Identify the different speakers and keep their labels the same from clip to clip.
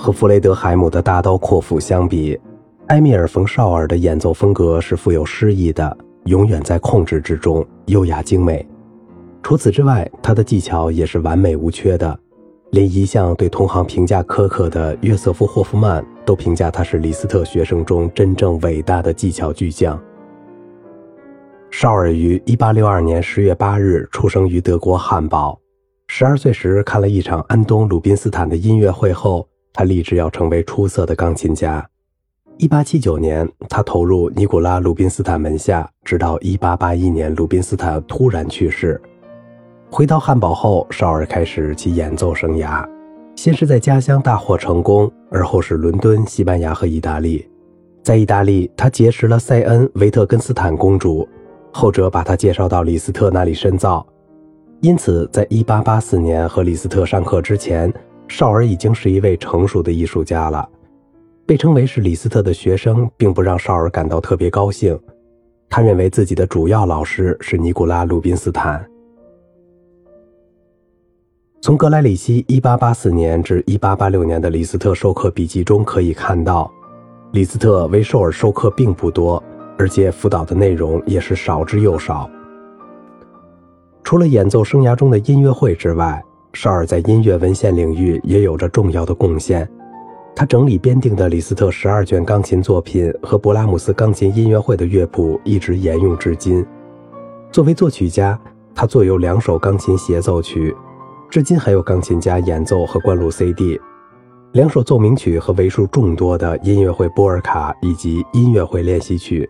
Speaker 1: 和弗雷德海姆的大刀阔斧相比，埃米尔·冯·绍尔的演奏风格是富有诗意的，永远在控制之中，优雅精美。除此之外，他的技巧也是完美无缺的，连一向对同行评价苛刻的约瑟夫·霍夫曼都评价他是李斯特学生中真正伟大的技巧巨匠。绍尔于1862年10月8日出生于德国汉堡。12岁时看了一场安东·鲁宾斯坦的音乐会后，他立志要成为出色的钢琴家。1879年，他投入尼古拉·鲁宾斯坦门下，直到1881年鲁宾斯坦突然去世。回到汉堡后，绍尔开始其演奏生涯，先是在家乡大获成功，而后是伦敦、西班牙和意大利。在意大利，他结识了塞恩·维特根斯坦公主。后者把他介绍到李斯特那里深造，因此，在1884年和李斯特上课之前，绍尔已经是一位成熟的艺术家了。被称为是李斯特的学生，并不让绍尔感到特别高兴。他认为自己的主要老师是尼古拉·鲁宾斯坦。从格莱里希1884年至1886年的李斯特授课笔记中可以看到，李斯特为绍尔授课并不多。而且辅导的内容也是少之又少。除了演奏生涯中的音乐会之外，绍尔在音乐文献领域也有着重要的贡献。他整理编定的李斯特十二卷钢琴作品和勃拉姆斯钢琴音乐会的乐谱一直沿用至今。作为作曲家，他作有两首钢琴协奏曲，至今还有钢琴家演奏和灌录 CD。两首奏鸣曲和为数众多的音乐会波尔卡以及音乐会练习曲。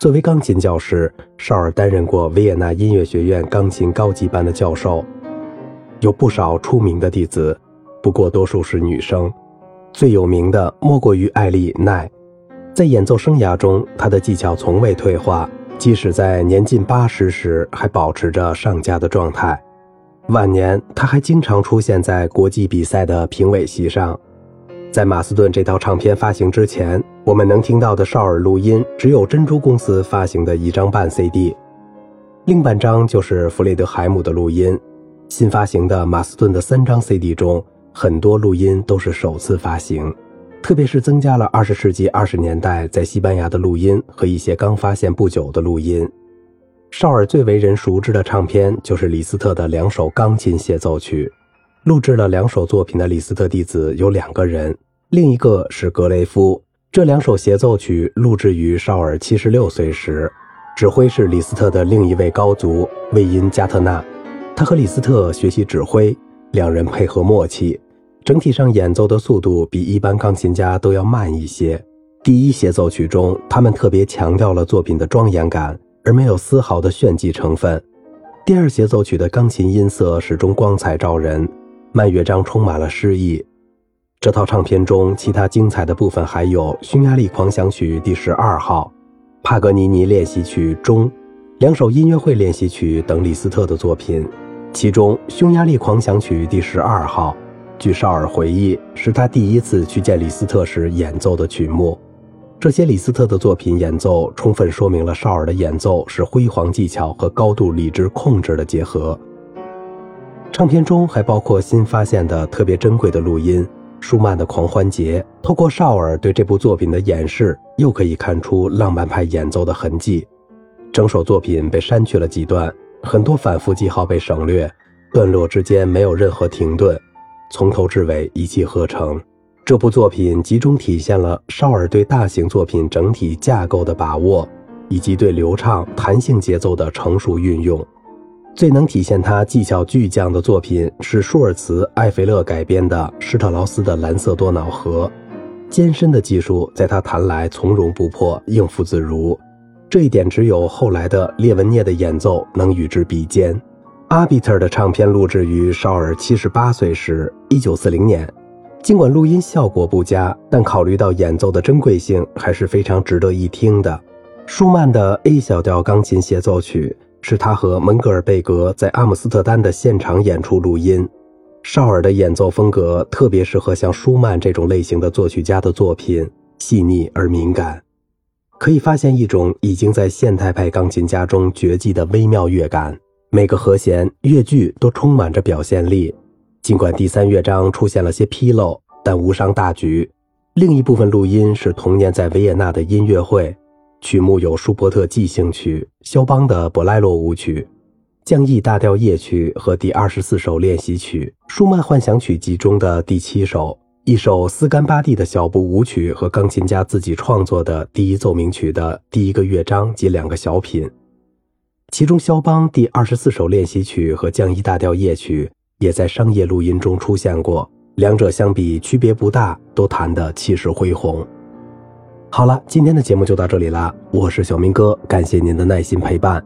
Speaker 1: 作为钢琴教师，绍尔担任过维也纳音乐学院钢琴高级班的教授，有不少出名的弟子，不过多数是女生。最有名的莫过于艾丽奈，在演奏生涯中，她的技巧从未退化，即使在年近八十时还保持着上佳的状态。晚年，她还经常出现在国际比赛的评委席上。在马斯顿这套唱片发行之前，我们能听到的绍尔录音只有珍珠公司发行的一张半 CD，另半张就是弗雷德海姆的录音。新发行的马斯顿的三张 CD 中，很多录音都是首次发行，特别是增加了二十世纪二十年代在西班牙的录音和一些刚发现不久的录音。绍尔最为人熟知的唱片就是李斯特的两首钢琴协奏曲。录制了两首作品的李斯特弟子有两个人，另一个是格雷夫。这两首协奏曲录制于绍尔七十六岁时，指挥是李斯特的另一位高足魏因加特纳。他和李斯特学习指挥，两人配合默契，整体上演奏的速度比一般钢琴家都要慢一些。第一协奏曲中，他们特别强调了作品的庄严感，而没有丝毫的炫技成分。第二协奏曲的钢琴音色始终光彩照人。慢乐章充满了诗意。这套唱片中其他精彩的部分还有《匈牙利狂想曲》第十二号、帕格尼尼练习曲中两首音乐会练习曲等李斯特的作品。其中，《匈牙利狂想曲》第十二号，据绍尔回忆，是他第一次去见李斯特时演奏的曲目。这些李斯特的作品演奏，充分说明了绍尔的演奏是辉煌技巧和高度理智控制的结合。唱片中还包括新发现的特别珍贵的录音，舒曼的狂欢节。透过绍尔对这部作品的演示，又可以看出浪漫派演奏的痕迹。整首作品被删去了几段，很多反复记号被省略，段落之间没有任何停顿，从头至尾一气呵成。这部作品集中体现了绍尔对大型作品整体架构的把握，以及对流畅弹性节奏的成熟运用。最能体现他技巧巨匠的作品是舒尔茨·艾菲勒改编的施特劳斯的《蓝色多瑙河》，艰深的技术在他弹来从容不迫、应付自如，这一点只有后来的列文涅的演奏能与之比肩。阿比特的唱片录制于绍尔七十八岁时，一九四零年。尽管录音效果不佳，但考虑到演奏的珍贵性，还是非常值得一听的。舒曼的 A 小调钢琴协奏曲。是他和门格尔贝格在阿姆斯特丹的现场演出录音。绍尔的演奏风格特别适合像舒曼这种类型的作曲家的作品，细腻而敏感，可以发现一种已经在现代派钢琴家中绝迹的微妙乐感。每个和弦、乐句都充满着表现力。尽管第三乐章出现了些纰漏，但无伤大局。另一部分录音是同年在维也纳的音乐会，曲目有舒伯特即兴曲、肖邦的勃莱洛舞曲、降 E 大调夜曲和第二十四首练习曲、舒曼幻想曲集中的第七首。一首斯干巴蒂的小步舞曲和钢琴家自己创作的第一奏鸣曲的第一个乐章及两个小品，其中肖邦第二十四首练习曲和降一大调夜曲也在商业录音中出现过，两者相比区别不大，都弹得气势恢宏。好了，今天的节目就到这里啦，我是小明哥，感谢您的耐心陪伴。